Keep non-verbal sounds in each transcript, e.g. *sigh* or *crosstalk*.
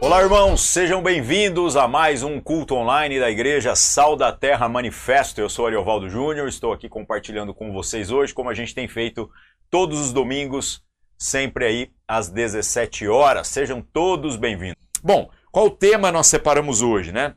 Olá, irmãos, sejam bem-vindos a mais um culto online da Igreja Sal da Terra Manifesto. Eu sou Ariovaldo Júnior, estou aqui compartilhando com vocês hoje, como a gente tem feito todos os domingos, sempre aí às 17 horas. Sejam todos bem-vindos. Bom, qual tema nós separamos hoje, né?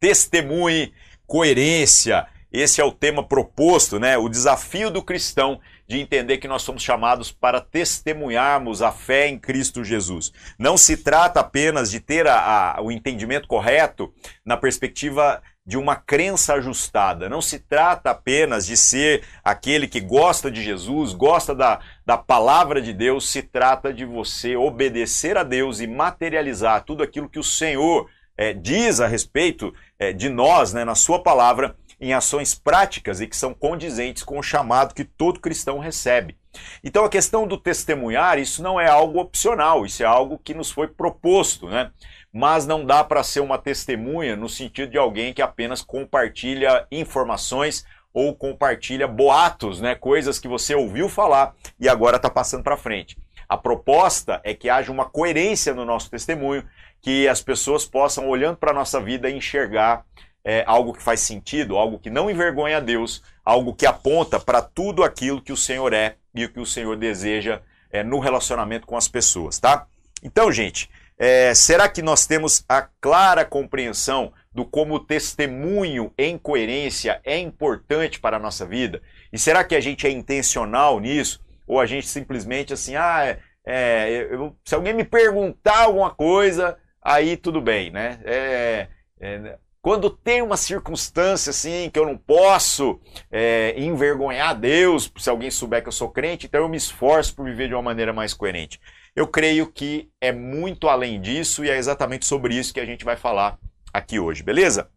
Testemunhe, coerência. Esse é o tema proposto, né? O desafio do cristão de entender que nós somos chamados para testemunharmos a fé em Cristo Jesus. Não se trata apenas de ter a, a, o entendimento correto na perspectiva de uma crença ajustada. Não se trata apenas de ser aquele que gosta de Jesus, gosta da, da palavra de Deus, se trata de você obedecer a Deus e materializar tudo aquilo que o Senhor é, diz a respeito é, de nós, né, na Sua palavra em ações práticas e que são condizentes com o chamado que todo cristão recebe. Então a questão do testemunhar, isso não é algo opcional, isso é algo que nos foi proposto, né? Mas não dá para ser uma testemunha no sentido de alguém que apenas compartilha informações ou compartilha boatos, né? Coisas que você ouviu falar e agora está passando para frente. A proposta é que haja uma coerência no nosso testemunho, que as pessoas possam, olhando para a nossa vida, enxergar é, algo que faz sentido, algo que não envergonha a Deus, algo que aponta para tudo aquilo que o Senhor é e o que o Senhor deseja é, no relacionamento com as pessoas, tá? Então, gente, é, será que nós temos a clara compreensão do como o testemunho em coerência é importante para a nossa vida? E será que a gente é intencional nisso? Ou a gente simplesmente assim, ah, é, é eu, se alguém me perguntar alguma coisa, aí tudo bem, né? É, é, quando tem uma circunstância assim que eu não posso é, envergonhar Deus, se alguém souber que eu sou crente, então eu me esforço por viver de uma maneira mais coerente. Eu creio que é muito além disso e é exatamente sobre isso que a gente vai falar aqui hoje, beleza?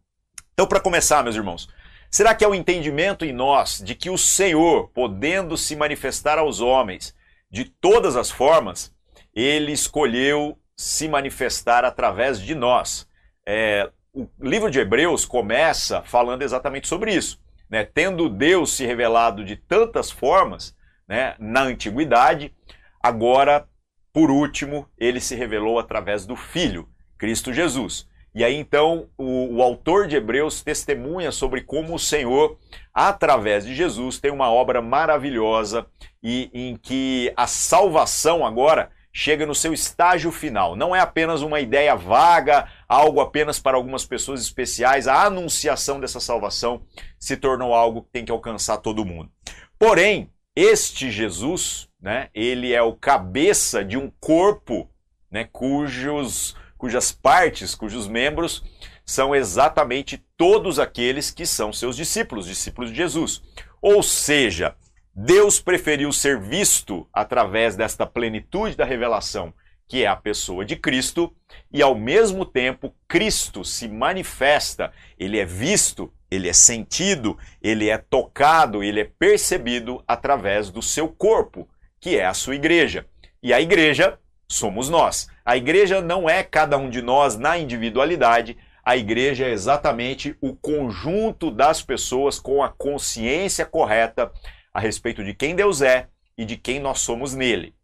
Então, para começar, meus irmãos, será que é o entendimento em nós de que o Senhor, podendo se manifestar aos homens de todas as formas, ele escolheu se manifestar através de nós? É, o livro de Hebreus começa falando exatamente sobre isso. Né? Tendo Deus se revelado de tantas formas né, na antiguidade, agora, por último, ele se revelou através do Filho, Cristo Jesus. E aí então o, o, autor de Hebreus testemunha sobre como o Senhor, através de Jesus, tem uma obra maravilhosa e em que a salvação agora chega no seu estágio final. Não é apenas uma ideia vaga, algo apenas para algumas pessoas especiais. A anunciação dessa salvação se tornou algo que tem que alcançar todo mundo. Porém, este Jesus, né, ele é o cabeça de um corpo, né, cujos, cujas partes, cujos membros são exatamente todos aqueles que são seus discípulos, discípulos de Jesus. Ou seja, Deus preferiu ser visto através desta plenitude da revelação, que é a pessoa de Cristo, e ao mesmo tempo Cristo se manifesta, ele é visto, ele é sentido, ele é tocado, ele é percebido através do seu corpo, que é a sua igreja. E a igreja somos nós. A igreja não é cada um de nós na individualidade, a igreja é exatamente o conjunto das pessoas com a consciência correta a respeito de quem Deus é e de quem nós somos nele.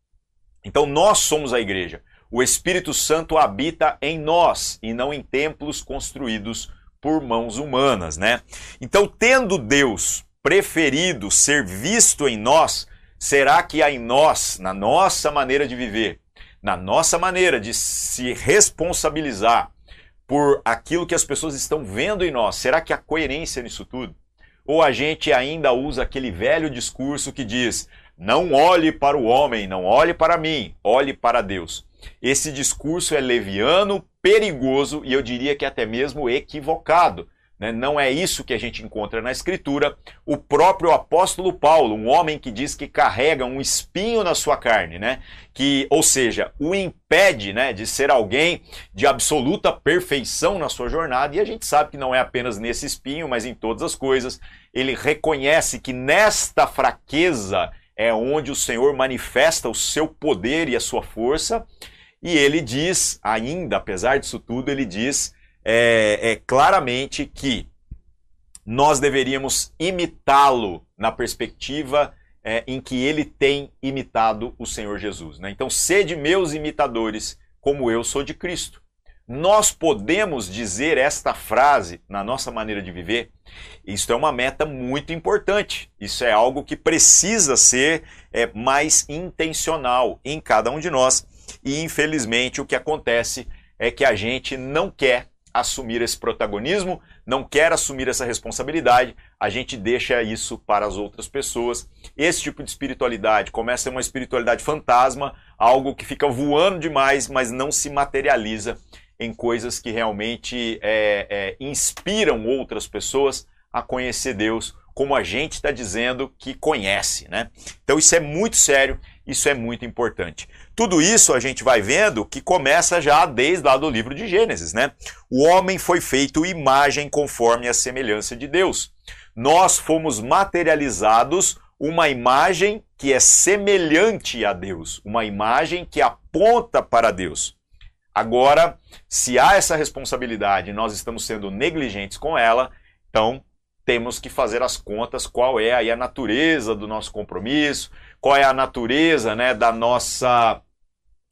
Então nós somos a igreja. O Espírito Santo habita em nós e não em templos construídos por mãos humanas, né? Então, tendo Deus preferido ser visto em nós, será que há em nós, na nossa maneira de viver, na nossa maneira de se responsabilizar por aquilo que as pessoas estão vendo em nós, será que há coerência nisso tudo? Ou a gente ainda usa aquele velho discurso que diz: não olhe para o homem, não olhe para mim, olhe para Deus. Esse discurso é leviano, perigoso e eu diria que até mesmo equivocado. Né? Não é isso que a gente encontra na Escritura. O próprio apóstolo Paulo, um homem que diz que carrega um espinho na sua carne, né? que, ou seja, o impede né, de ser alguém de absoluta perfeição na sua jornada, e a gente sabe que não é apenas nesse espinho, mas em todas as coisas. Ele reconhece que nesta fraqueza é onde o Senhor manifesta o seu poder e a sua força. E ele diz, ainda, apesar disso tudo, ele diz é, é claramente que nós deveríamos imitá-lo na perspectiva é, em que ele tem imitado o Senhor Jesus. Né? Então, sede meus imitadores, como eu sou de Cristo. Nós podemos dizer esta frase na nossa maneira de viver? Isso é uma meta muito importante. Isso é algo que precisa ser é, mais intencional em cada um de nós. E infelizmente o que acontece é que a gente não quer assumir esse protagonismo, não quer assumir essa responsabilidade, a gente deixa isso para as outras pessoas. Esse tipo de espiritualidade começa a ser uma espiritualidade fantasma, algo que fica voando demais, mas não se materializa em coisas que realmente é, é, inspiram outras pessoas a conhecer Deus, como a gente está dizendo que conhece, né? Então isso é muito sério, isso é muito importante. Tudo isso a gente vai vendo que começa já desde lá do livro de Gênesis, né? O homem foi feito imagem conforme a semelhança de Deus. Nós fomos materializados uma imagem que é semelhante a Deus, uma imagem que aponta para Deus. Agora, se há essa responsabilidade e nós estamos sendo negligentes com ela, então temos que fazer as contas qual é aí a natureza do nosso compromisso, qual é a natureza né, da nossa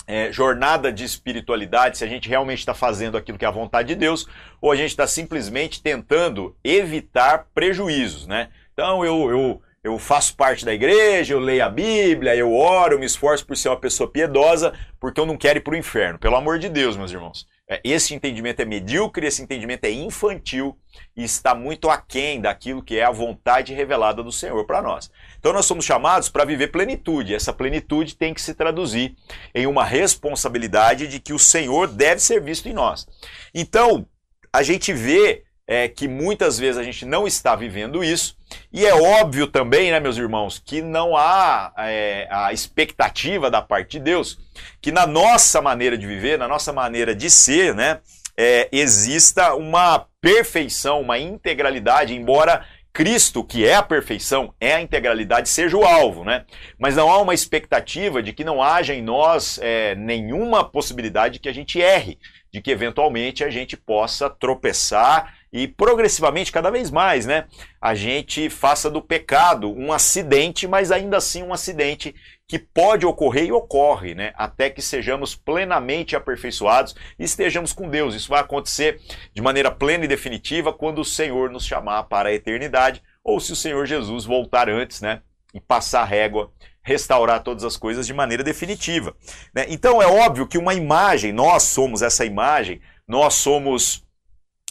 é, jornada de espiritualidade, se a gente realmente está fazendo aquilo que é a vontade de Deus, ou a gente está simplesmente tentando evitar prejuízos. Né? Então eu, eu eu faço parte da igreja, eu leio a Bíblia, eu oro, eu me esforço por ser uma pessoa piedosa, porque eu não quero ir para o inferno. Pelo amor de Deus, meus irmãos. É, esse entendimento é medíocre, esse entendimento é infantil e está muito aquém daquilo que é a vontade revelada do Senhor para nós. Então nós somos chamados para viver plenitude. Essa plenitude tem que se traduzir em uma responsabilidade de que o Senhor deve ser visto em nós. Então, a gente vê é, que muitas vezes a gente não está vivendo isso. E é óbvio também, né, meus irmãos, que não há é, a expectativa da parte de Deus que na nossa maneira de viver, na nossa maneira de ser, né, é, exista uma perfeição, uma integralidade, embora Cristo, que é a perfeição, é a integralidade, seja o alvo, né? Mas não há uma expectativa de que não haja em nós é, nenhuma possibilidade de que a gente erre, de que eventualmente a gente possa tropeçar e progressivamente, cada vez mais, né, a gente faça do pecado um acidente, mas ainda assim um acidente que pode ocorrer e ocorre, né, até que sejamos plenamente aperfeiçoados e estejamos com Deus. Isso vai acontecer de maneira plena e definitiva quando o Senhor nos chamar para a eternidade ou se o Senhor Jesus voltar antes, né, e passar régua restaurar todas as coisas de maneira definitiva. Né? Então é óbvio que uma imagem, nós somos essa imagem, nós somos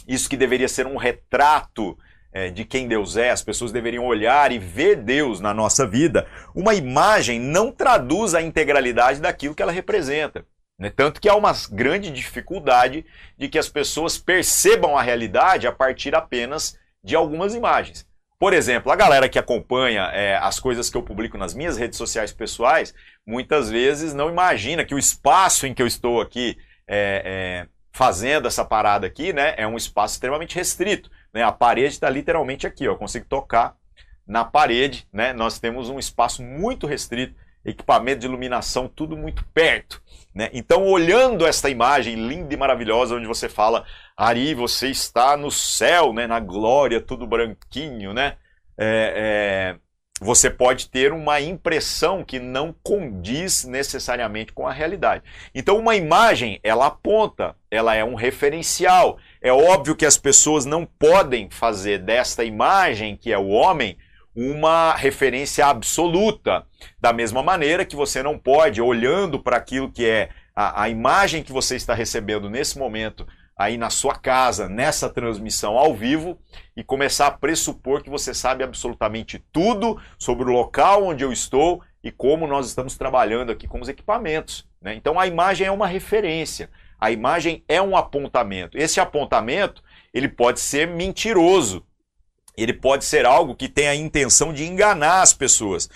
isso que deveria ser um retrato é, de quem Deus é, as pessoas deveriam olhar e ver Deus na nossa vida. Uma imagem não traduz a integralidade daquilo que ela representa. Né? Tanto que há uma grande dificuldade de que as pessoas percebam a realidade a partir apenas de algumas imagens. Por exemplo, a galera que acompanha é, as coisas que eu publico nas minhas redes sociais pessoais, muitas vezes não imagina que o espaço em que eu estou aqui é, é, fazendo essa parada aqui, né, é um espaço extremamente restrito. Né? A parede está literalmente aqui, ó, eu consigo tocar na parede, né? Nós temos um espaço muito restrito, equipamento de iluminação, tudo muito perto. Né? Então, olhando esta imagem linda e maravilhosa, onde você fala, Ari, você está no céu, né? na glória, tudo branquinho, né? É, é, você pode ter uma impressão que não condiz necessariamente com a realidade. Então, uma imagem, ela aponta, ela é um referencial. É óbvio que as pessoas não podem fazer desta imagem, que é o homem, uma referência absoluta. Da mesma maneira que você não pode, olhando para aquilo que é a, a imagem que você está recebendo nesse momento, aí na sua casa, nessa transmissão ao vivo e começar a pressupor que você sabe absolutamente tudo sobre o local onde eu estou e como nós estamos trabalhando aqui com os equipamentos. Né? Então a imagem é uma referência, a imagem é um apontamento. Esse apontamento ele pode ser mentiroso, ele pode ser algo que tem a intenção de enganar as pessoas.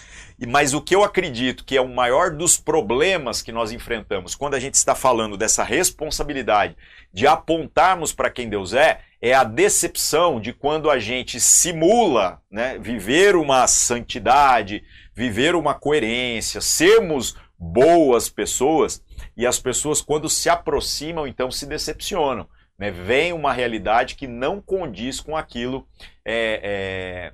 Mas o que eu acredito que é o maior dos problemas que nós enfrentamos quando a gente está falando dessa responsabilidade de apontarmos para quem Deus é, é a decepção de quando a gente simula né, viver uma santidade, viver uma coerência, sermos boas pessoas e as pessoas, quando se aproximam, então se decepcionam. Né? Vem uma realidade que não condiz com aquilo é, é,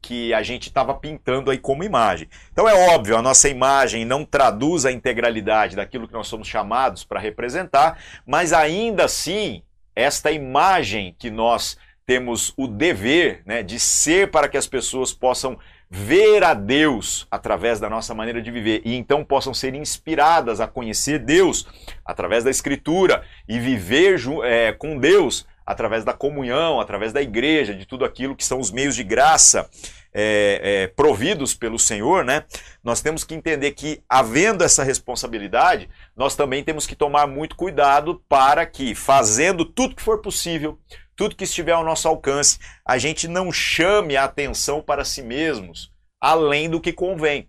que a gente estava pintando aí como imagem. Então é óbvio, a nossa imagem não traduz a integralidade daquilo que nós somos chamados para representar, mas ainda assim, esta imagem que nós temos o dever né, de ser para que as pessoas possam ver a Deus através da nossa maneira de viver e então possam ser inspiradas a conhecer Deus através da Escritura e viver é, com Deus através da comunhão, através da igreja, de tudo aquilo que são os meios de graça é, é, providos pelo Senhor, né? Nós temos que entender que, havendo essa responsabilidade, nós também temos que tomar muito cuidado para que, fazendo tudo que for possível, tudo que estiver ao nosso alcance, a gente não chame a atenção para si mesmos além do que convém.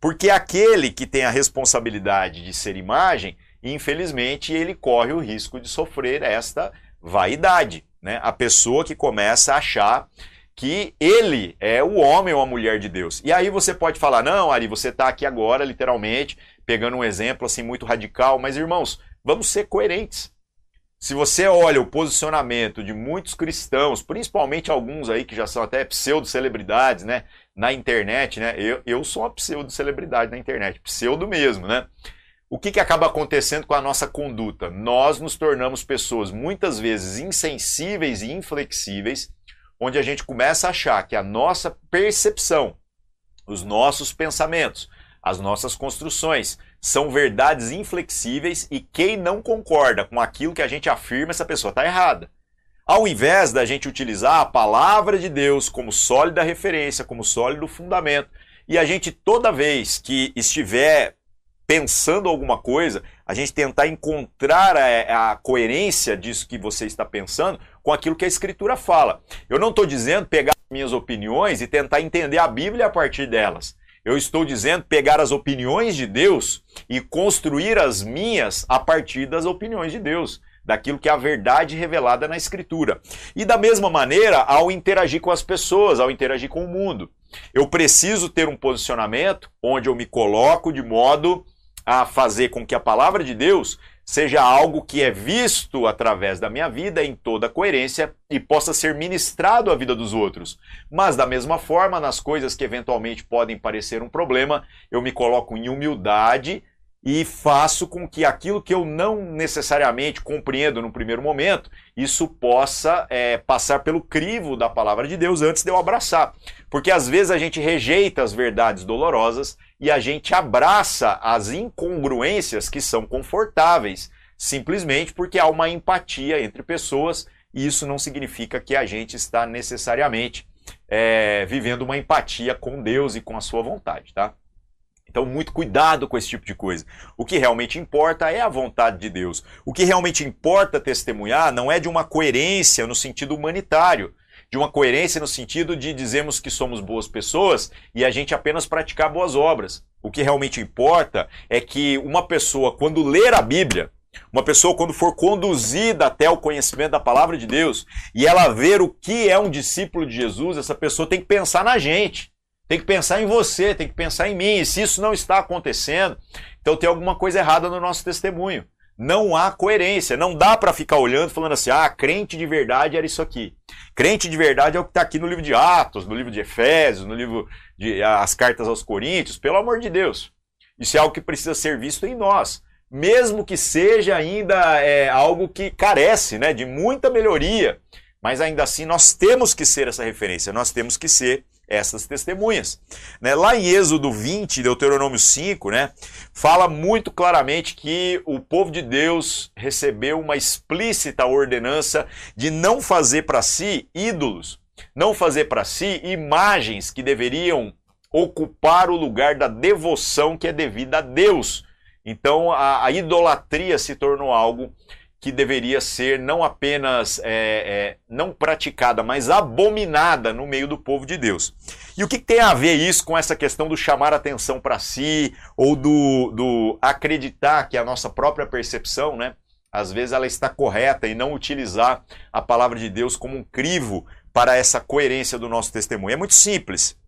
Porque aquele que tem a responsabilidade de ser imagem, infelizmente, ele corre o risco de sofrer esta vaidade, né? A pessoa que começa a achar que ele é o homem ou a mulher de Deus. E aí você pode falar, não, Ari, você está aqui agora, literalmente, pegando um exemplo assim muito radical, mas irmãos, vamos ser coerentes. Se você olha o posicionamento de muitos cristãos, principalmente alguns aí que já são até pseudo-celebridades, né, na internet, né, eu, eu sou uma pseudo-celebridade na internet, pseudo mesmo, né, o que, que acaba acontecendo com a nossa conduta? Nós nos tornamos pessoas muitas vezes insensíveis e inflexíveis, onde a gente começa a achar que a nossa percepção, os nossos pensamentos, as nossas construções são verdades inflexíveis e quem não concorda com aquilo que a gente afirma, essa pessoa está errada. Ao invés da gente utilizar a palavra de Deus como sólida referência, como sólido fundamento, e a gente toda vez que estiver pensando alguma coisa, a gente tentar encontrar a, a, coerência disso que você está pensando com aquilo que a Escritura fala. Eu não estou dizendo pegar minhas opiniões e tentar entender a Bíblia a partir delas. Eu estou dizendo pegar as opiniões de Deus e construir as minhas a partir das opiniões de Deus, daquilo que é a verdade revelada na Escritura. E da mesma maneira, ao interagir com as pessoas, ao interagir com o mundo. Eu preciso ter um posicionamento onde eu me coloco de modo a fazer com que a palavra de Deus seja algo que é visto através da minha vida em toda coerência e possa ser ministrado à vida dos outros. Mas da mesma forma, nas coisas que eventualmente podem parecer um problema, eu me coloco em humildade e faço com que aquilo que eu não necessariamente compreendo no primeiro momento, isso possa é, passar pelo crivo da palavra de Deus antes de eu abraçar. Porque às vezes a gente rejeita as verdades dolorosas e a gente abraça as incongruências que são confortáveis, simplesmente porque há uma empatia entre pessoas e isso não significa que a gente está necessariamente é, vivendo uma empatia com Deus e com a sua vontade, tá? Então, muito cuidado com esse tipo de coisa. O que realmente importa é a vontade de Deus. O que realmente importa testemunhar não é de uma coerência no sentido humanitário, de uma coerência no sentido de dizermos que somos boas pessoas e a gente apenas praticar boas obras. O que realmente importa é que uma pessoa, quando ler a Bíblia, uma pessoa, quando for conduzida até o conhecimento da palavra de Deus e ela ver o que é um discípulo de Jesus, essa pessoa tem que pensar na gente. Tem que pensar em você, tem que pensar em mim. E se isso não está acontecendo, então tem alguma coisa errada no nosso testemunho. Não há coerência. Não dá para ficar olhando falando assim: ah, crente de verdade era isso aqui. Crente de verdade é o que está aqui no livro de Atos, no livro de Efésios, no livro de as cartas aos Coríntios. Pelo amor de Deus. Isso é algo que precisa ser visto em nós. Mesmo que seja ainda é, algo que carece né, de muita melhoria. Mas ainda assim nós temos que ser essa referência, nós temos que ser essas testemunhas. Né? Lá em Êxodo 20, Deuteronômio 5, né, fala muito claramente que o povo de Deus recebeu uma explícita ordenança de não fazer para si ídolos, não fazer para si imagens que deveriam ocupar o lugar da devoção que é devida a Deus. Então a, a idolatria se tornou algo que deveria ser não apenas é, é, não praticada, mas abominada no meio do povo de Deus. E o que tem a ver isso com essa questão do chamar atenção para si ou do, do acreditar que a nossa própria percepção, né, às vezes ela está correta e não utilizar a palavra de Deus como um crivo para essa coerência do nosso testemunho? É muito simples.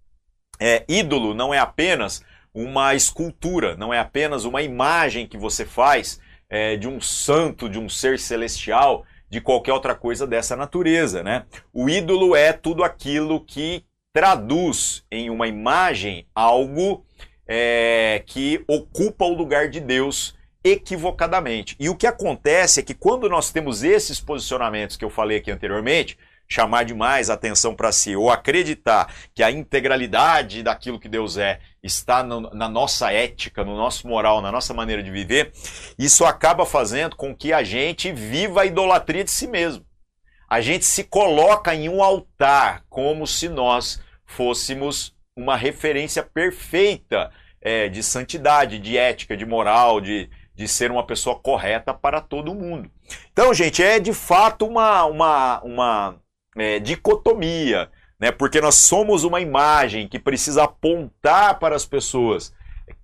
É, ídolo não é apenas uma escultura, não é apenas uma imagem que você faz é, de um santo, de um ser celestial, de qualquer outra coisa dessa natureza, né? O ídolo é tudo aquilo que traduz em uma imagem algo é, que ocupa o lugar de Deus equivocadamente. E o que acontece é que quando nós temos esses posicionamentos que eu falei aqui anteriormente, chamar demais atenção para si ou acreditar que a integralidade daquilo que Deus é está no, na nossa ética, no nosso moral, na nossa maneira de viver, isso acaba fazendo com que a gente viva a idolatria de si mesmo. A gente se coloca em um altar como se nós fôssemos uma referência perfeita é, de santidade, de ética, de moral, de, de ser uma pessoa correta para todo mundo. Então, gente, é de fato uma, uma, uma é, dicotomia, né? porque nós somos uma imagem que precisa apontar para as pessoas.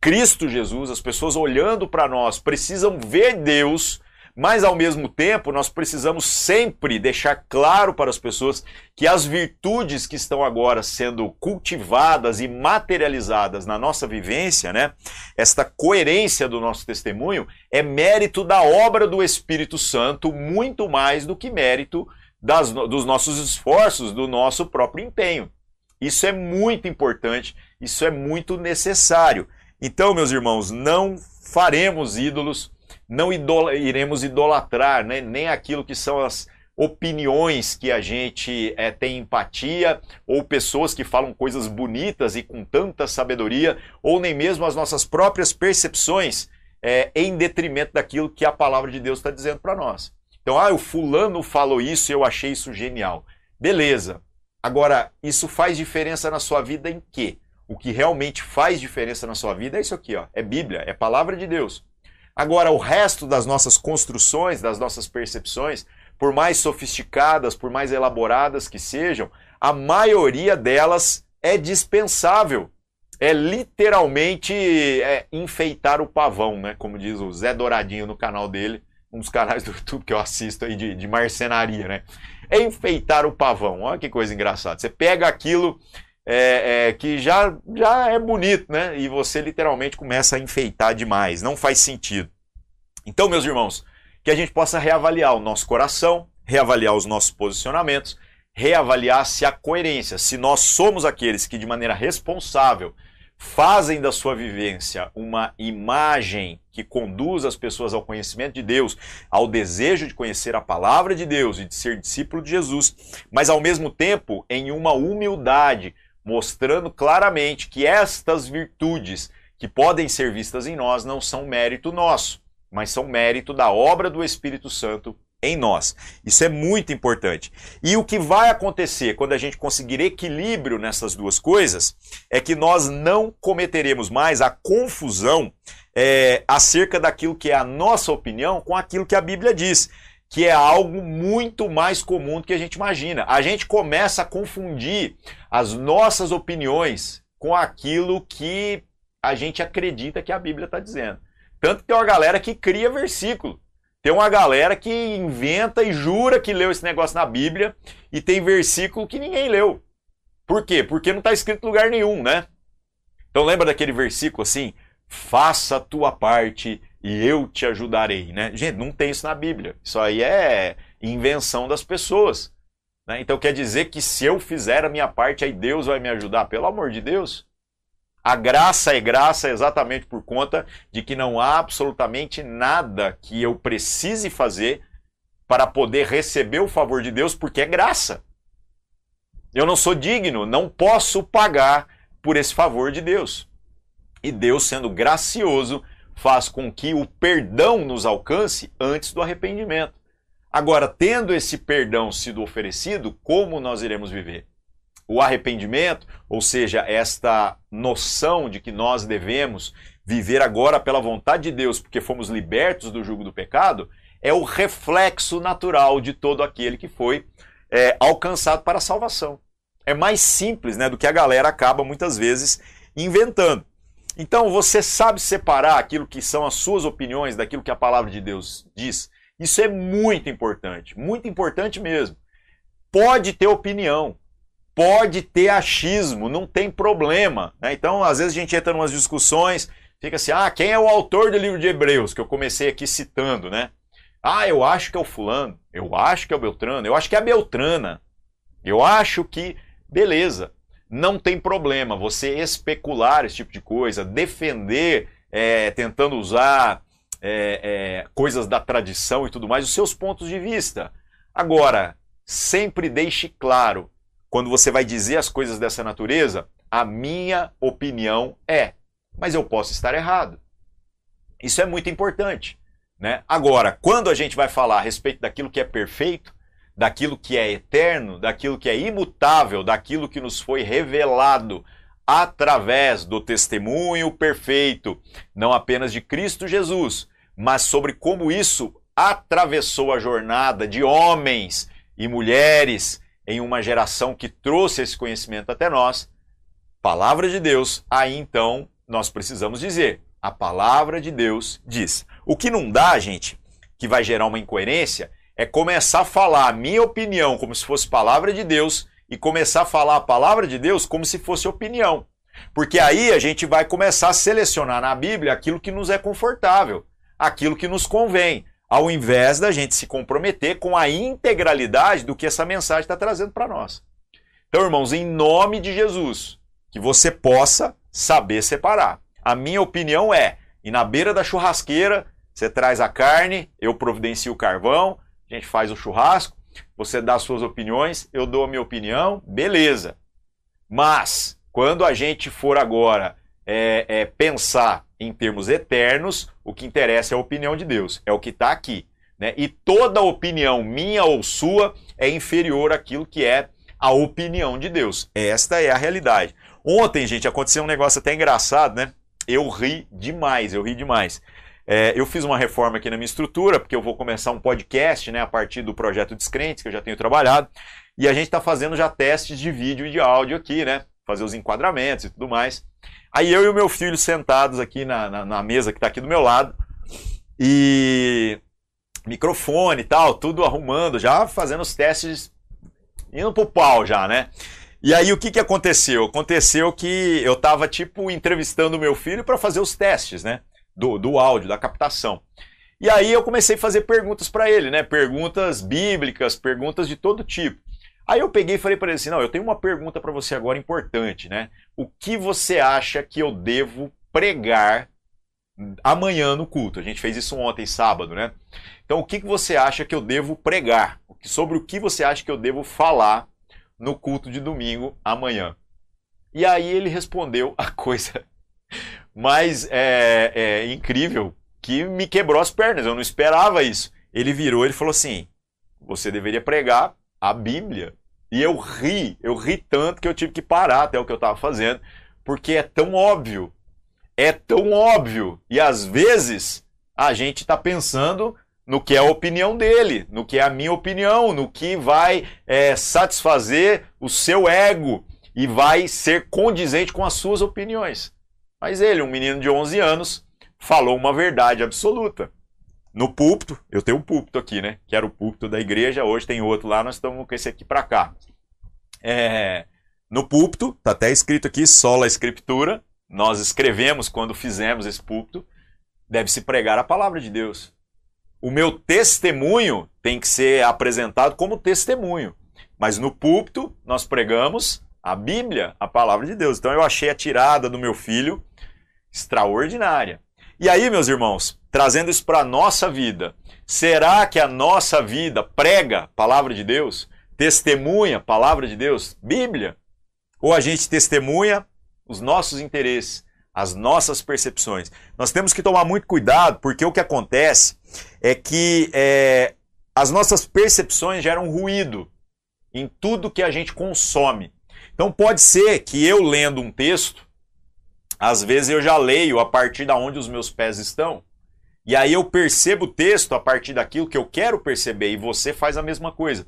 Cristo Jesus, as pessoas olhando para nós precisam ver Deus mas ao mesmo tempo nós precisamos sempre deixar claro para as pessoas que as virtudes que estão agora sendo cultivadas e materializadas na nossa vivência, né? Esta coerência do nosso testemunho é mérito da obra do Espírito Santo muito mais do que mérito das, dos nossos esforços, do nosso próprio empenho. Isso é muito importante, isso é muito necessário. Então, meus irmãos, não faremos ídolos não idola, iremos idolatrar né? nem aquilo que são as opiniões que a gente é, tem empatia, ou pessoas que falam coisas bonitas e com tanta sabedoria, ou nem mesmo as nossas próprias percepções é, em detrimento daquilo que a palavra de Deus está dizendo para nós. Então, ah, o fulano falou isso e eu achei isso genial. Beleza. Agora, isso faz diferença na sua vida em quê? O que realmente faz diferença na sua vida é isso aqui, ó. É Bíblia, é palavra de Deus. Agora, o resto das nossas construções, das nossas percepções, por mais sofisticadas, por mais elaboradas que sejam, a maioria delas é dispensável. É literalmente é, enfeitar o pavão, né? Como diz o Zé Douradinho no canal dele, dos canais do YouTube que eu assisto aí de, de marcenaria, né? É enfeitar o pavão. Olha que coisa engraçada. Você pega aquilo é, é, que já, já é bonito, né? E você literalmente começa a enfeitar demais. Não faz sentido. Então, meus irmãos, que a gente possa reavaliar o nosso coração, reavaliar os nossos posicionamentos, reavaliar se a coerência, se nós somos aqueles que de maneira responsável fazem da sua vivência uma imagem que conduz as pessoas ao conhecimento de Deus, ao desejo de conhecer a palavra de Deus e de ser discípulo de Jesus, mas ao mesmo tempo em uma humildade, mostrando claramente que estas virtudes que podem ser vistas em nós não são mérito nosso, mas são mérito da obra do Espírito Santo em nós. Isso é muito importante. E o que vai acontecer quando a gente conseguir equilíbrio nessas duas coisas é que nós não cometeremos mais a confusão é, acerca daquilo que é a nossa opinião com aquilo que a Bíblia diz que é algo muito mais comum do que a gente imagina. A gente começa a confundir as nossas opiniões com aquilo que a gente acredita que a Bíblia está dizendo. Tanto que tem uma galera que cria versículo. Tem uma galera que inventa e jura que leu esse negócio na Bíblia e tem versículo que ninguém leu. Por quê? Porque não está escrito em lugar nenhum, né? Então lembra daquele versículo assim? Faça a tua parte e eu te ajudarei, né? Gente, não tem isso na Bíblia. Isso aí é invenção das pessoas. Né? Então quer dizer que se eu fizer a minha parte, aí Deus vai me ajudar. Pelo amor de Deus. A graça é graça exatamente por conta de que não há absolutamente nada que eu precise fazer para poder receber o favor de Deus, porque é graça. Eu não sou digno, não posso pagar por esse favor de Deus. E Deus, sendo gracioso, faz com que o perdão nos alcance antes do arrependimento. Agora, tendo esse perdão sido oferecido, como nós iremos viver? O arrependimento, ou seja, esta noção de que nós devemos viver agora pela vontade de Deus, porque fomos libertos do jugo do pecado, é o reflexo natural de todo aquele que foi é, alcançado para a salvação. É mais simples né, do que a galera acaba muitas vezes inventando. Então você sabe separar aquilo que são as suas opiniões daquilo que a palavra de Deus diz? Isso é muito importante, muito importante mesmo. Pode ter opinião, pode ter achismo, não tem problema. Né? Então, às vezes a gente entra em umas discussões, fica assim: ah, quem é o autor do livro de Hebreus? Que eu comecei aqui citando, né? Ah, eu acho que é o Fulano, eu acho que é o Beltrano, eu acho que é a Beltrana, eu acho que. Beleza. não tem problema você especular esse tipo de coisa, defender, é, tentando usar é, é, coisas da tradição e tudo mais, os seus pontos de vista. Agora, sempre deixe claro, quando você vai dizer as coisas dessa natureza, a minha opinião é, mas eu posso estar errado. Isso é muito importante. Né? Agora, quando a gente vai falar a respeito daquilo que é perfeito, daquilo que é eterno, daquilo que é imutável, daquilo que nos foi revelado através do testemunho perfeito, não apenas de Cristo Jesus, mas sobre como isso atravessou a jornada de homens e mulheres em uma geração que trouxe esse conhecimento até nós, palavra de Deus, aí então nós precisamos dizer: a palavra de Deus diz. O que não dá, gente, que vai gerar uma incoerência, é começar a falar a minha opinião como se fosse palavra de Deus e começar a falar a palavra de Deus como se fosse opinião. Porque aí a gente vai começar a selecionar na Bíblia aquilo que nos é confortável, aquilo que nos convém, ao invés da gente se comprometer com a integralidade do que essa mensagem está trazendo para nós. Então, irmãos, em nome de Jesus, que você possa saber separar. A minha opinião é: ir na beira da churrasqueira, você traz a carne, eu providencio o carvão, a gente faz o churrasco, você dá as suas opiniões, eu dou a minha opinião, beleza. Mas, quando a gente for agora é, é, pensar em termos eternos, o que interessa é a opinião de Deus, é o que está aqui. Né? E toda opinião, minha ou sua, é inferior àquilo que é a opinião de Deus. Esta é a realidade. Ontem, gente, aconteceu um negócio até engraçado, né? Eu ri demais, eu ri demais. É, eu fiz uma reforma aqui na minha estrutura, porque eu vou começar um podcast né, a partir do projeto Descrentes, que eu já tenho trabalhado, e a gente está fazendo já testes de vídeo e de áudio aqui, né? Fazer os enquadramentos e tudo mais. Aí eu e o meu filho sentados aqui na, na, na mesa que está aqui do meu lado, e microfone e tal, tudo arrumando, já fazendo os testes, indo pro pau já, né? E aí o que, que aconteceu? Aconteceu que eu estava tipo entrevistando o meu filho para fazer os testes, né? do, do áudio, da captação. E aí eu comecei a fazer perguntas para ele, né? Perguntas bíblicas, perguntas de todo tipo. Aí eu peguei e falei para ele assim: "Não, eu tenho uma pergunta para você agora importante, né? O que você acha que eu devo pregar amanhã no culto?" A gente fez isso ontem, sábado, né? Então, o que você acha que eu devo pregar? Sobre o que você acha que eu devo falar no culto de domingo amanhã? E aí ele respondeu a *laughs* coisa mas é, é incrível que me quebrou as pernas. Eu não esperava isso. Ele virou e falou assim: você deveria pregar a Bíblia. E eu ri, eu ri tanto que eu tive que parar até o que eu estava fazendo, porque é tão óbvio. É tão óbvio. E às vezes a gente está pensando no que é a opinião dele, no que é a minha opinião, no que vai é, satisfazer o seu ego e vai ser condizente com as suas opiniões. Mas ele, um menino de 11 anos, falou uma verdade absoluta. No púlpito, eu tenho um púlpito aqui, né? Que era o púlpito da igreja, hoje tem outro lá, nós estamos com esse aqui para cá. É, no púlpito, está até escrito aqui, sola escritura, nós escrevemos quando fizemos esse púlpito, deve-se pregar a palavra de Deus. O meu testemunho tem que ser apresentado como testemunho. Mas no púlpito, nós pregamos a Bíblia, a palavra de Deus. Então eu achei a tirada do meu filho extraordinária. E aí, meus irmãos, trazendo isso para a nossa vida, será que a nossa vida prega a palavra de Deus? Testemunha a palavra de Deus? Bíblia? Ou a gente testemunha os nossos interesses, as nossas percepções? Nós temos que tomar muito cuidado, porque o que acontece é que é, as nossas percepções geram ruído em tudo que a gente consome. Então pode ser que eu lendo um texto, às vezes eu já leio a partir da onde os meus pés estão. E aí eu percebo o texto a partir daquilo que eu quero perceber e você faz a mesma coisa.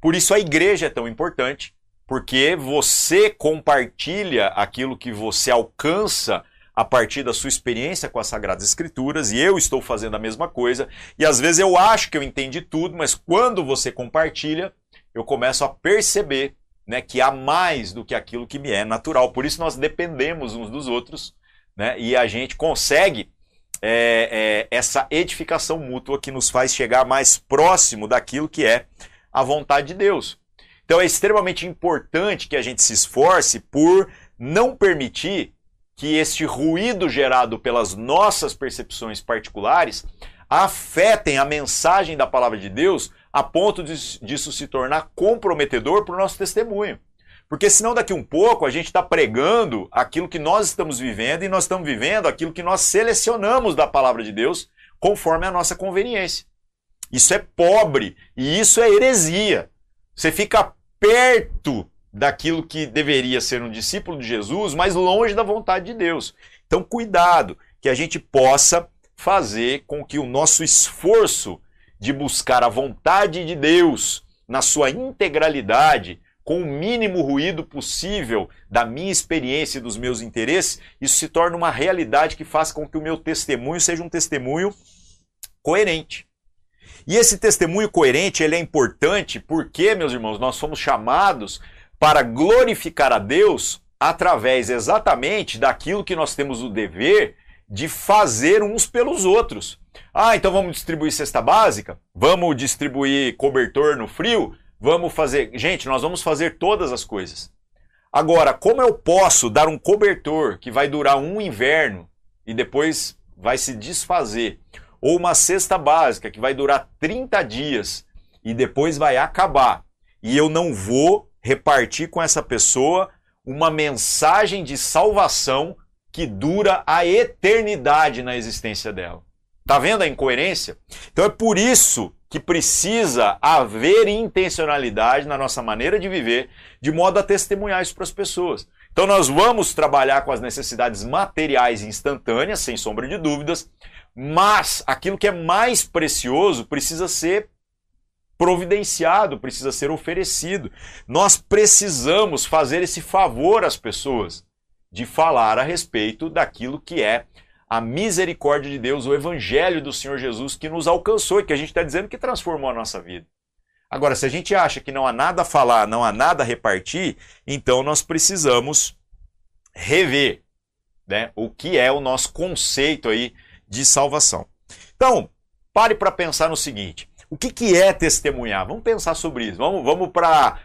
Por isso a igreja é tão importante, porque você compartilha aquilo que você alcança a partir da sua experiência com as Sagradas Escrituras, e eu estou fazendo a mesma coisa, e às vezes eu acho que eu entendi tudo, mas quando você compartilha, eu começo a perceber né, que há mais do que aquilo que me é natural. Por isso nós dependemos uns dos outros né, e a gente consegue é, é, essa edificação mútua que nos faz chegar mais próximo daquilo que é a vontade de Deus. Então é extremamente importante que a gente se esforce por não permitir que este ruído gerado pelas nossas percepções particulares afetem a mensagem da palavra de Deus a ponto disso se tornar comprometedor para o nosso testemunho. Porque senão daqui um pouco a gente está pregando aquilo que nós estamos vivendo e nós estamos vivendo aquilo que nós selecionamos da palavra de Deus conforme a nossa conveniência. Isso é pobre e isso é heresia. Você fica perto daquilo que deveria ser um discípulo de Jesus, mas longe da vontade de Deus. Então, cuidado, que a gente possa fazer com que o nosso esforço de buscar a vontade de Deus na sua integralidade com o mínimo ruído possível da minha experiência e dos meus interesses, isso se torna uma realidade que faz com que o meu testemunho seja um testemunho coerente. E esse testemunho coerente, ele é importante porque, meus irmãos, nós somos chamados para glorificar a Deus através exatamente daquilo que nós temos o dever de fazer uns pelos outros. Ah, então vamos distribuir cesta básica? Vamos distribuir cobertor no frio? Vamos fazer. Gente, nós vamos fazer todas as coisas. Agora, como eu posso dar um cobertor que vai durar um inverno e depois vai se desfazer? Ou uma cesta básica que vai durar 30 dias e depois vai acabar? E eu não vou repartir com essa pessoa uma mensagem de salvação que dura a eternidade na existência dela. Tá vendo a incoerência? Então é por isso que precisa haver intencionalidade na nossa maneira de viver, de modo a testemunhar isso para as pessoas. Então nós vamos trabalhar com as necessidades materiais instantâneas, sem sombra de dúvidas, mas aquilo que é mais precioso precisa ser providenciado, precisa ser oferecido. Nós precisamos fazer esse favor às pessoas de falar a respeito daquilo que é a misericórdia de Deus, o evangelho do Senhor Jesus que nos alcançou e que a gente está dizendo que transformou a nossa vida. Agora, se a gente acha que não há nada a falar, não há nada a repartir, então nós precisamos rever né, o que é o nosso conceito aí de salvação. Então, pare para pensar no seguinte: o que, que é testemunhar? Vamos pensar sobre isso. Vamos, vamos para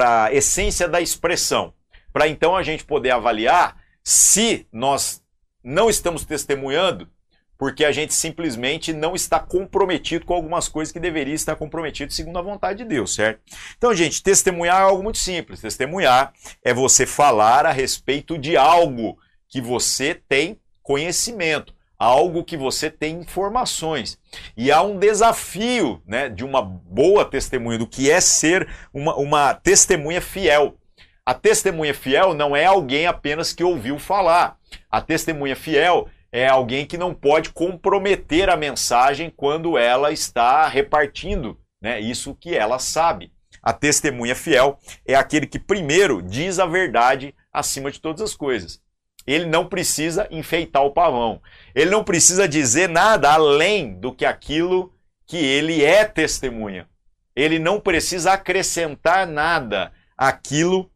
a essência da expressão, para então a gente poder avaliar se nós não estamos testemunhando porque a gente simplesmente não está comprometido com algumas coisas que deveria estar comprometido segundo a vontade de Deus, certo? Então, gente, testemunhar é algo muito simples. Testemunhar é você falar a respeito de algo que você tem conhecimento, algo que você tem informações. E há um desafio né, de uma boa testemunha, do que é ser uma, uma testemunha fiel. A testemunha fiel não é alguém apenas que ouviu falar. A testemunha fiel é alguém que não pode comprometer a mensagem quando ela está repartindo né, isso que ela sabe. A testemunha fiel é aquele que primeiro diz a verdade acima de todas as coisas. Ele não precisa enfeitar o pavão. Ele não precisa dizer nada além do que aquilo que ele é testemunha. Ele não precisa acrescentar nada àquilo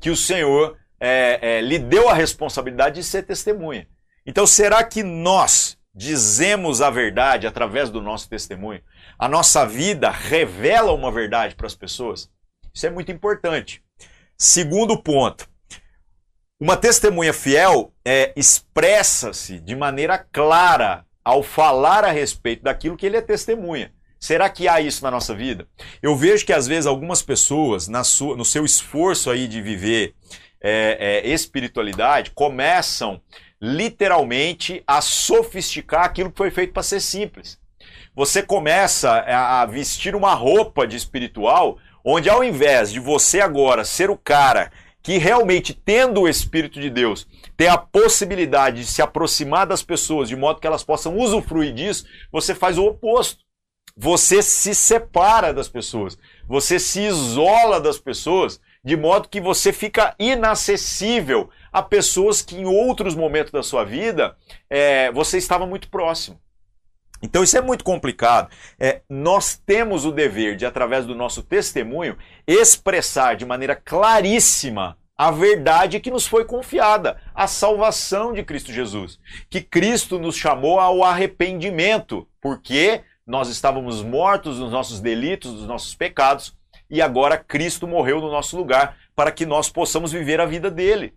que o Senhor é, é, lhe deu a responsabilidade de ser testemunha. Então, será que nós dizemos a verdade através do nosso testemunho? A nossa vida revela uma verdade para as pessoas? Isso é muito importante. Segundo ponto, uma testemunha fiel é, expressa-se de maneira clara ao falar a respeito daquilo que ele é testemunha. Será que há isso na nossa vida? Eu vejo que às vezes algumas pessoas, sua, no seu esforço aí de viver é, é, espiritualidade, começam literalmente a sofisticar aquilo que foi feito para ser simples. Você começa a vestir uma roupa de espiritual, onde ao invés de você agora ser o cara que realmente, tendo o Espírito de Deus, tem a possibilidade de se aproximar das pessoas de modo que elas possam usufruir disso, você faz o oposto você se separa das pessoas, você se isola das pessoas, de modo que você fica inacessível a pessoas que em outros momentos da sua vida é, você estava muito próximo. Então isso é muito complicado. É, nós temos o dever de, através do nosso testemunho, expressar de maneira claríssima a verdade que nos foi confiada, a salvação de Cristo Jesus. Que Cristo nos chamou ao arrependimento, porque nós estávamos mortos nos nossos delitos, nos nossos pecados, e agora Cristo morreu no nosso lugar para que nós possamos viver a vida dele.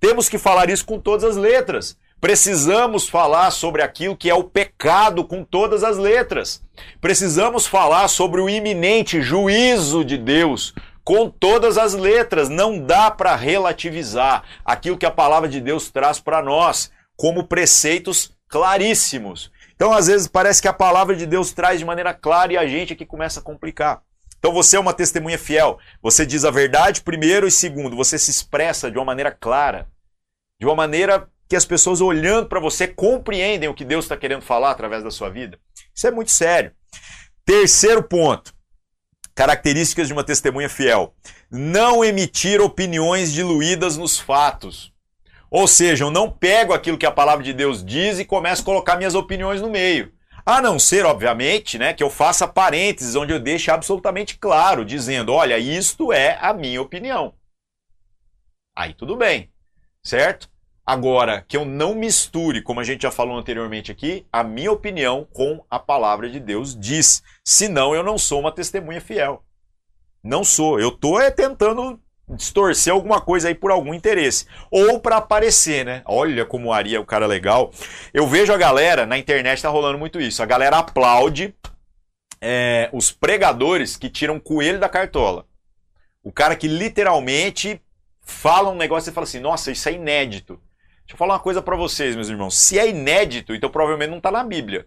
Temos que falar isso com todas as letras. Precisamos falar sobre aquilo que é o pecado com todas as letras. Precisamos falar sobre o iminente juízo de Deus com todas as letras. Não dá para relativizar aquilo que a palavra de Deus traz para nós como preceitos claríssimos. Então, às vezes, parece que a palavra de Deus traz de maneira clara e a gente aqui começa a complicar. Então, você é uma testemunha fiel. Você diz a verdade, primeiro, e segundo, você se expressa de uma maneira clara, de uma maneira que as pessoas olhando para você compreendem o que Deus está querendo falar através da sua vida. Isso é muito sério. Terceiro ponto. Características de uma testemunha fiel: não emitir opiniões diluídas nos fatos. Ou seja, eu não pego aquilo que a palavra de Deus diz e começo a colocar minhas opiniões no meio. A não ser, obviamente, né, que eu faça parênteses onde eu deixe absolutamente claro, dizendo: olha, isto é a minha opinião. Aí tudo bem, certo? Agora, que eu não misture, como a gente já falou anteriormente aqui, a minha opinião com a palavra de Deus diz. Senão eu não sou uma testemunha fiel. Não sou. Eu estou é, tentando distorcer alguma coisa aí por algum interesse. Ou para aparecer, né? Olha como o Ari é um cara legal. Eu vejo a galera, na internet tá rolando muito isso. A galera aplaude é, os pregadores que tiram coelho da cartola. O cara que literalmente fala um negócio e fala assim: nossa, isso é inédito. Deixa eu falar uma coisa para vocês, meus irmãos. Se é inédito, então provavelmente não está na Bíblia.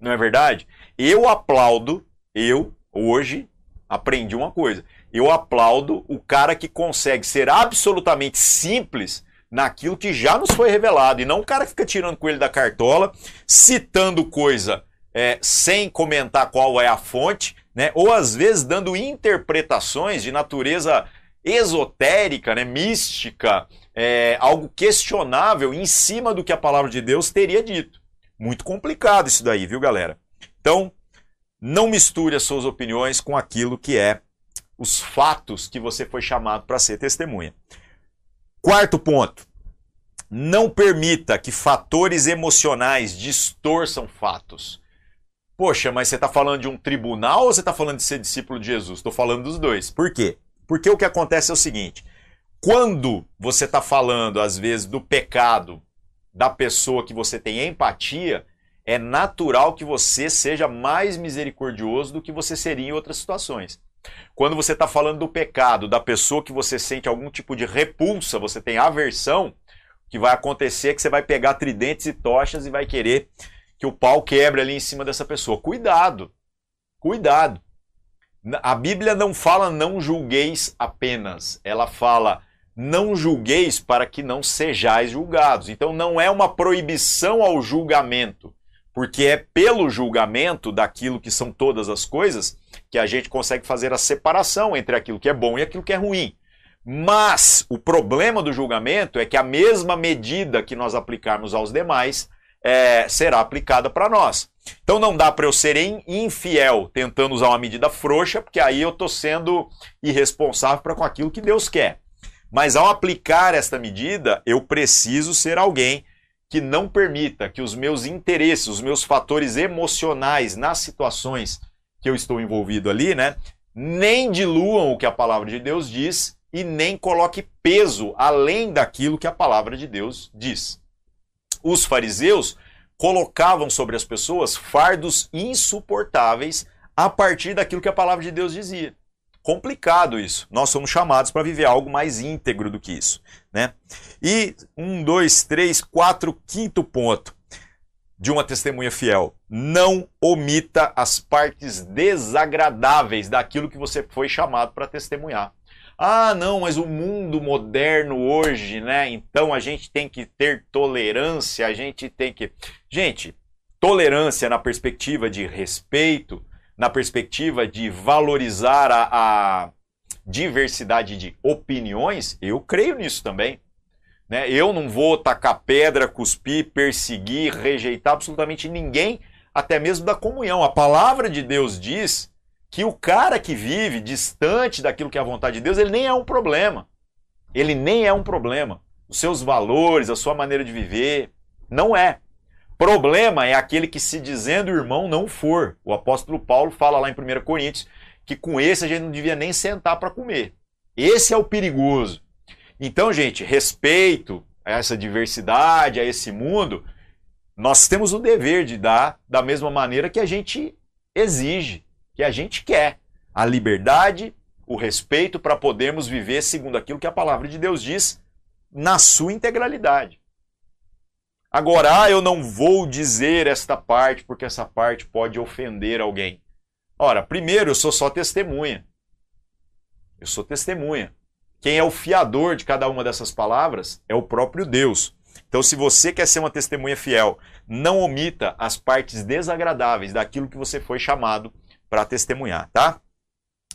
Não é verdade? Eu aplaudo, eu, hoje, aprendi uma coisa. Eu aplaudo o cara que consegue ser absolutamente simples naquilo que já nos foi revelado. E não o cara que fica tirando coelho da cartola, citando coisa é, sem comentar qual é a fonte, né? ou às vezes dando interpretações de natureza esotérica, né? mística, é, algo questionável em cima do que a palavra de Deus teria dito. Muito complicado isso daí, viu, galera? Então, não misture as suas opiniões com aquilo que é os fatos que você foi chamado para ser testemunha. Quarto ponto. Não permita que fatores emocionais distorçam fatos. Poxa, mas você está falando de um tribunal ou você está falando de ser discípulo de Jesus? Estou falando dos dois. Por quê? Porque o que acontece é o seguinte: quando você está falando, às vezes, do pecado da pessoa que você tem empatia, é natural que você seja mais misericordioso do que você seria em outras situações. Quando você está falando do pecado, da pessoa que você sente algum tipo de repulsa, você tem aversão, o que vai acontecer é que você vai pegar tridentes e tochas e vai querer que o pau quebre ali em cima dessa pessoa. Cuidado! Cuidado! A Bíblia não fala não julgueis apenas, ela fala não julgueis para que não sejais julgados. Então não é uma proibição ao julgamento, porque é pelo julgamento daquilo que são todas as coisas que a gente consegue fazer a separação entre aquilo que é bom e aquilo que é ruim. Mas o problema do julgamento é que a mesma medida que nós aplicarmos aos demais é, será aplicada para nós. Então não dá para eu ser infiel tentando usar uma medida frouxa, porque aí eu estou sendo irresponsável para com aquilo que Deus quer. Mas ao aplicar esta medida, eu preciso ser alguém que não permita que os meus interesses, os meus fatores emocionais nas situações que eu estou envolvido ali, né, nem diluam o que a palavra de Deus diz e nem coloque peso além daquilo que a palavra de Deus diz. Os fariseus colocavam sobre as pessoas fardos insuportáveis a partir daquilo que a palavra de Deus dizia. Complicado isso. Nós somos chamados para viver algo mais íntegro do que isso. Né? E um, dois, três, quatro, quinto ponto de uma testemunha fiel. Não omita as partes desagradáveis daquilo que você foi chamado para testemunhar. Ah, não, mas o mundo moderno hoje, né? Então a gente tem que ter tolerância, a gente tem que. Gente, tolerância na perspectiva de respeito, na perspectiva de valorizar a, a diversidade de opiniões, eu creio nisso também. Né? Eu não vou tacar pedra, cuspir, perseguir, rejeitar absolutamente ninguém, até mesmo da comunhão. A palavra de Deus diz que o cara que vive distante daquilo que é a vontade de Deus, ele nem é um problema. Ele nem é um problema. Os seus valores, a sua maneira de viver, não é. Problema é aquele que se dizendo irmão não for. O apóstolo Paulo fala lá em 1 Coríntios que com esse a gente não devia nem sentar para comer. Esse é o perigoso. Então, gente, respeito a essa diversidade, a esse mundo, nós temos o dever de dar da mesma maneira que a gente exige, que a gente quer. A liberdade, o respeito para podermos viver segundo aquilo que a palavra de Deus diz na sua integralidade. Agora, ah, eu não vou dizer esta parte porque essa parte pode ofender alguém. Ora, primeiro, eu sou só testemunha. Eu sou testemunha. Quem é o fiador de cada uma dessas palavras é o próprio Deus. Então, se você quer ser uma testemunha fiel, não omita as partes desagradáveis daquilo que você foi chamado para testemunhar, tá?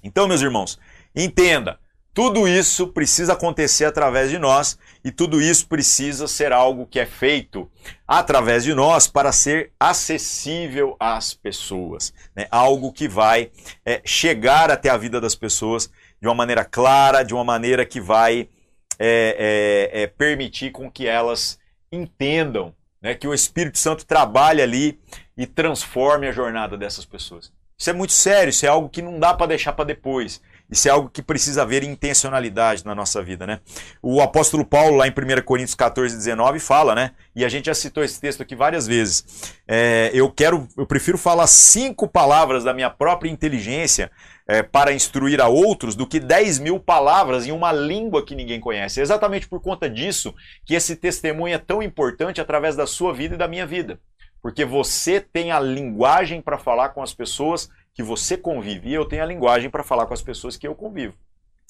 Então, meus irmãos, entenda, tudo isso precisa acontecer através de nós e tudo isso precisa ser algo que é feito através de nós para ser acessível às pessoas. Né? Algo que vai é, chegar até a vida das pessoas de uma maneira clara, de uma maneira que vai é, é, é permitir com que elas entendam né, que o Espírito Santo trabalhe ali e transforme a jornada dessas pessoas. Isso é muito sério, isso é algo que não dá para deixar para depois. Isso é algo que precisa haver intencionalidade na nossa vida, né? O apóstolo Paulo, lá em 1 Coríntios 14, 19, fala, né? E a gente já citou esse texto aqui várias vezes. É, eu quero, eu prefiro falar cinco palavras da minha própria inteligência é, para instruir a outros do que 10 mil palavras em uma língua que ninguém conhece. É exatamente por conta disso que esse testemunho é tão importante através da sua vida e da minha vida. Porque você tem a linguagem para falar com as pessoas que você convive e eu tenho a linguagem para falar com as pessoas que eu convivo.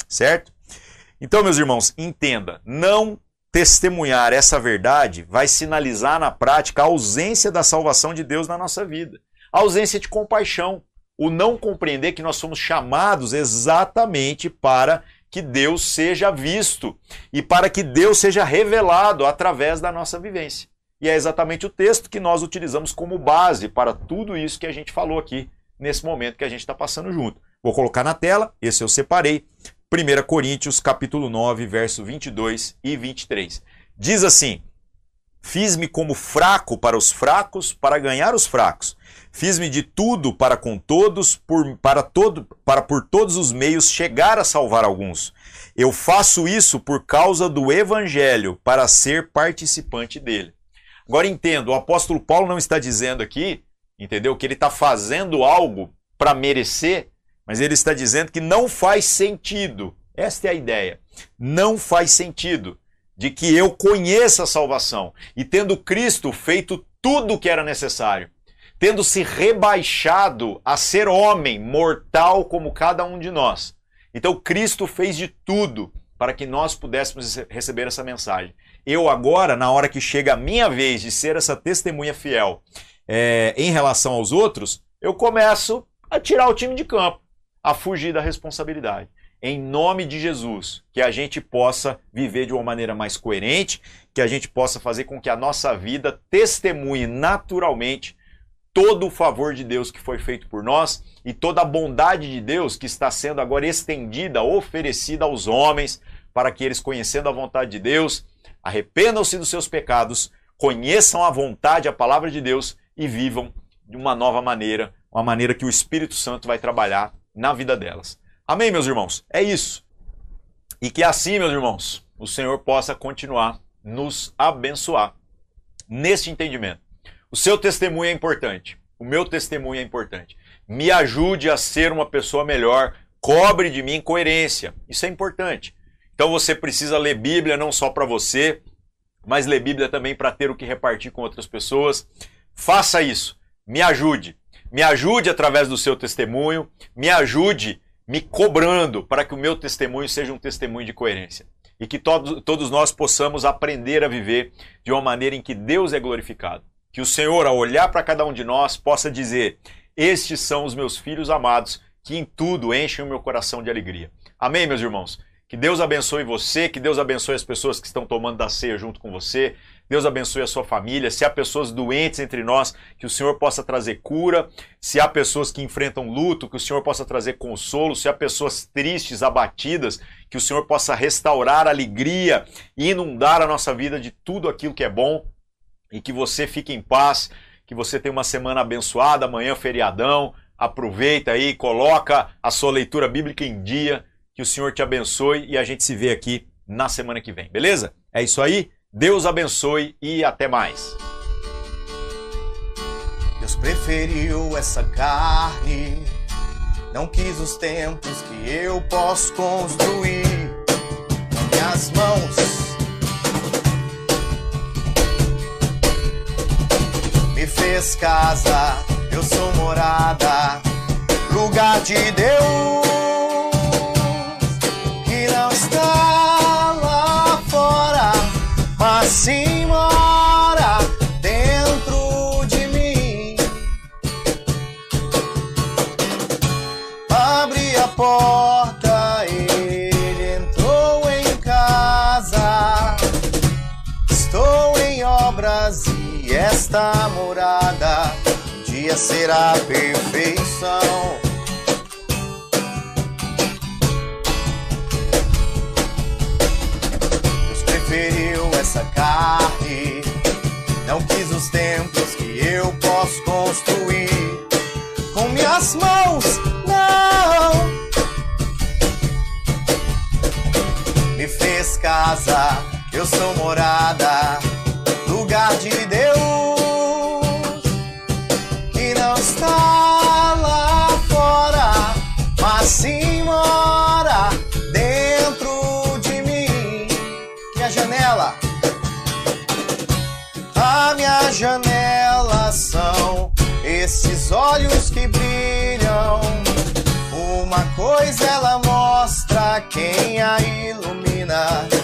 Certo? Então, meus irmãos, entenda, não testemunhar essa verdade vai sinalizar na prática a ausência da salvação de Deus na nossa vida. A ausência de compaixão, o não compreender que nós somos chamados exatamente para que Deus seja visto e para que Deus seja revelado através da nossa vivência. E é exatamente o texto que nós utilizamos como base para tudo isso que a gente falou aqui nesse momento que a gente está passando junto. Vou colocar na tela, esse eu separei. 1 Coríntios capítulo 9, verso 22 e 23. Diz assim: Fiz-me como fraco para os fracos, para ganhar os fracos. Fiz-me de tudo para com todos, por, para, todo, para por todos os meios chegar a salvar alguns. Eu faço isso por causa do evangelho, para ser participante dele. Agora entendo, o apóstolo Paulo não está dizendo aqui entendeu? Que ele está fazendo algo para merecer, mas ele está dizendo que não faz sentido. Esta é a ideia. Não faz sentido de que eu conheça a salvação e tendo Cristo feito tudo o que era necessário, tendo se rebaixado a ser homem, mortal como cada um de nós. Então Cristo fez de tudo para que nós pudéssemos receber essa mensagem. Eu agora, na hora que chega a minha vez de ser essa testemunha fiel é, em relação aos outros, eu começo a tirar o time de campo, a fugir da responsabilidade. Em nome de Jesus, que a gente possa viver de uma maneira mais coerente, que a gente possa fazer com que a nossa vida testemunhe naturalmente todo o favor de Deus que foi feito por nós e toda a bondade de Deus que está sendo agora estendida, oferecida aos homens, para que eles, conhecendo a vontade de Deus, arrependam-se dos seus pecados, conheçam a vontade, a palavra de Deus e vivam de uma nova maneira, uma maneira que o Espírito Santo vai trabalhar na vida delas. Amém, meus irmãos? É isso. E que assim, meus irmãos, o Senhor possa continuar nos abençoar nesse entendimento. O seu testemunho é importante. O meu testemunho é importante. Me ajude a ser uma pessoa melhor. Cobre de mim coerência. Isso é importante. Então você precisa ler Bíblia não só para você, mas ler Bíblia também para ter o que repartir com outras pessoas. Faça isso. Me ajude. Me ajude através do seu testemunho. Me ajude me cobrando para que o meu testemunho seja um testemunho de coerência. E que todos, todos nós possamos aprender a viver de uma maneira em que Deus é glorificado. Que o Senhor, ao olhar para cada um de nós, possa dizer: Estes são os meus filhos amados, que em tudo enchem o meu coração de alegria. Amém, meus irmãos? Que Deus abençoe você, que Deus abençoe as pessoas que estão tomando da ceia junto com você. Deus abençoe a sua família. Se há pessoas doentes entre nós, que o Senhor possa trazer cura. Se há pessoas que enfrentam luto, que o Senhor possa trazer consolo. Se há pessoas tristes, abatidas, que o Senhor possa restaurar a alegria e inundar a nossa vida de tudo aquilo que é bom. E que você fique em paz, que você tenha uma semana abençoada, amanhã feriadão. Aproveita aí, coloca a sua leitura bíblica em dia. Que o Senhor te abençoe e a gente se vê aqui na semana que vem, beleza? É isso aí. Deus abençoe e até mais. Deus preferiu essa carne, não quis os tempos que eu posso construir com minhas mãos. Me fez casa, eu sou morada, lugar de Deus. sim mora dentro de mim. Abri a porta, ele entrou em casa. Estou em obras e esta morada um dia será perfeição. Não quis os templos que eu posso construir com minhas mãos, não. Me fez casa, eu sou morada, lugar de Deus. ilumina.